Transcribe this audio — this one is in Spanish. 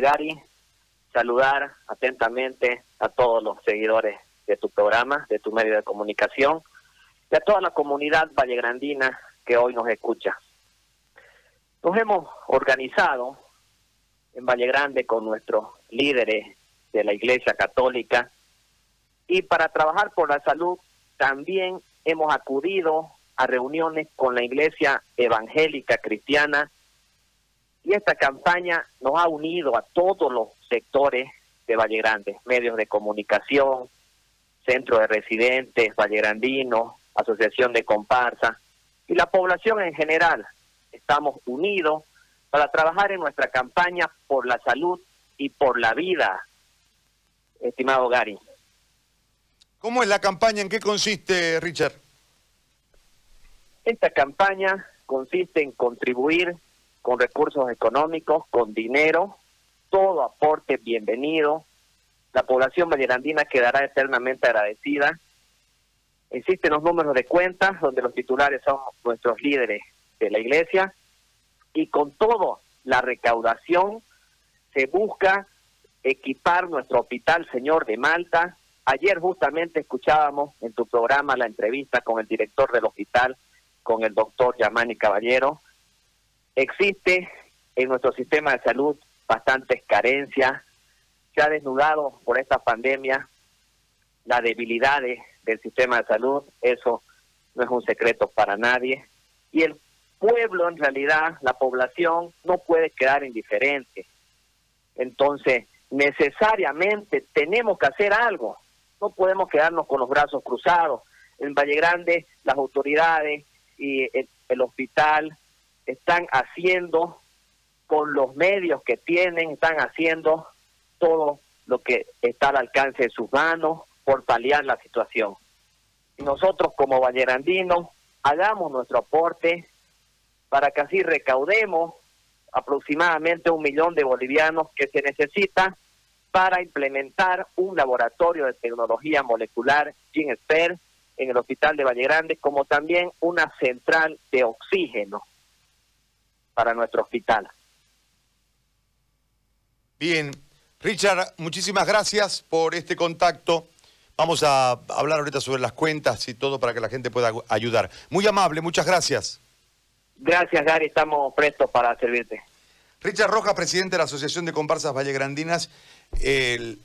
Gary, saludar atentamente a todos los seguidores de tu programa, de tu medio de comunicación, y a toda la comunidad vallegrandina que hoy nos escucha. Nos hemos organizado en Valle Grande con nuestros líderes de la Iglesia Católica y para trabajar por la salud también hemos acudido a reuniones con la Iglesia Evangélica Cristiana y esta campaña nos ha unido a todos los sectores de Valle Grande, medios de comunicación, centro de residentes, vallegrandinos, asociación de comparsa y la población en general. Estamos unidos para trabajar en nuestra campaña por la salud y por la vida, estimado Gary. ¿Cómo es la campaña? ¿En qué consiste, Richard? Esta campaña consiste en contribuir con recursos económicos, con dinero, todo aporte bienvenido. La población vallerandina quedará eternamente agradecida. Existen los números de cuentas donde los titulares son nuestros líderes de la iglesia y con todo la recaudación se busca equipar nuestro hospital Señor de Malta. Ayer justamente escuchábamos en tu programa la entrevista con el director del hospital, con el doctor Yamani Caballero. Existe en nuestro sistema de salud bastantes carencias. Se ha desnudado por esta pandemia las debilidades del sistema de salud. Eso no es un secreto para nadie. Y el pueblo, en realidad, la población, no puede quedar indiferente. Entonces, necesariamente tenemos que hacer algo. No podemos quedarnos con los brazos cruzados. En Valle Grande, las autoridades y el, hospital están haciendo con los medios que tienen, están haciendo todo lo que está al alcance de sus manos por paliar la situación. Nosotros como vallerandinos hagamos nuestro aporte para que así recaudemos aproximadamente un millón de bolivianos que se necesita para implementar un laboratorio de tecnología molecular en el hospital de Valle Grande, como también una central de oxígeno para nuestro hospital. Bien, Richard, muchísimas gracias por este contacto. Vamos a hablar ahorita sobre las cuentas y todo para que la gente pueda ayudar. Muy amable, muchas gracias. Gracias, Gary, estamos prestos para servirte. Richard Rojas, presidente de la Asociación de Comparsas Vallegrandinas. El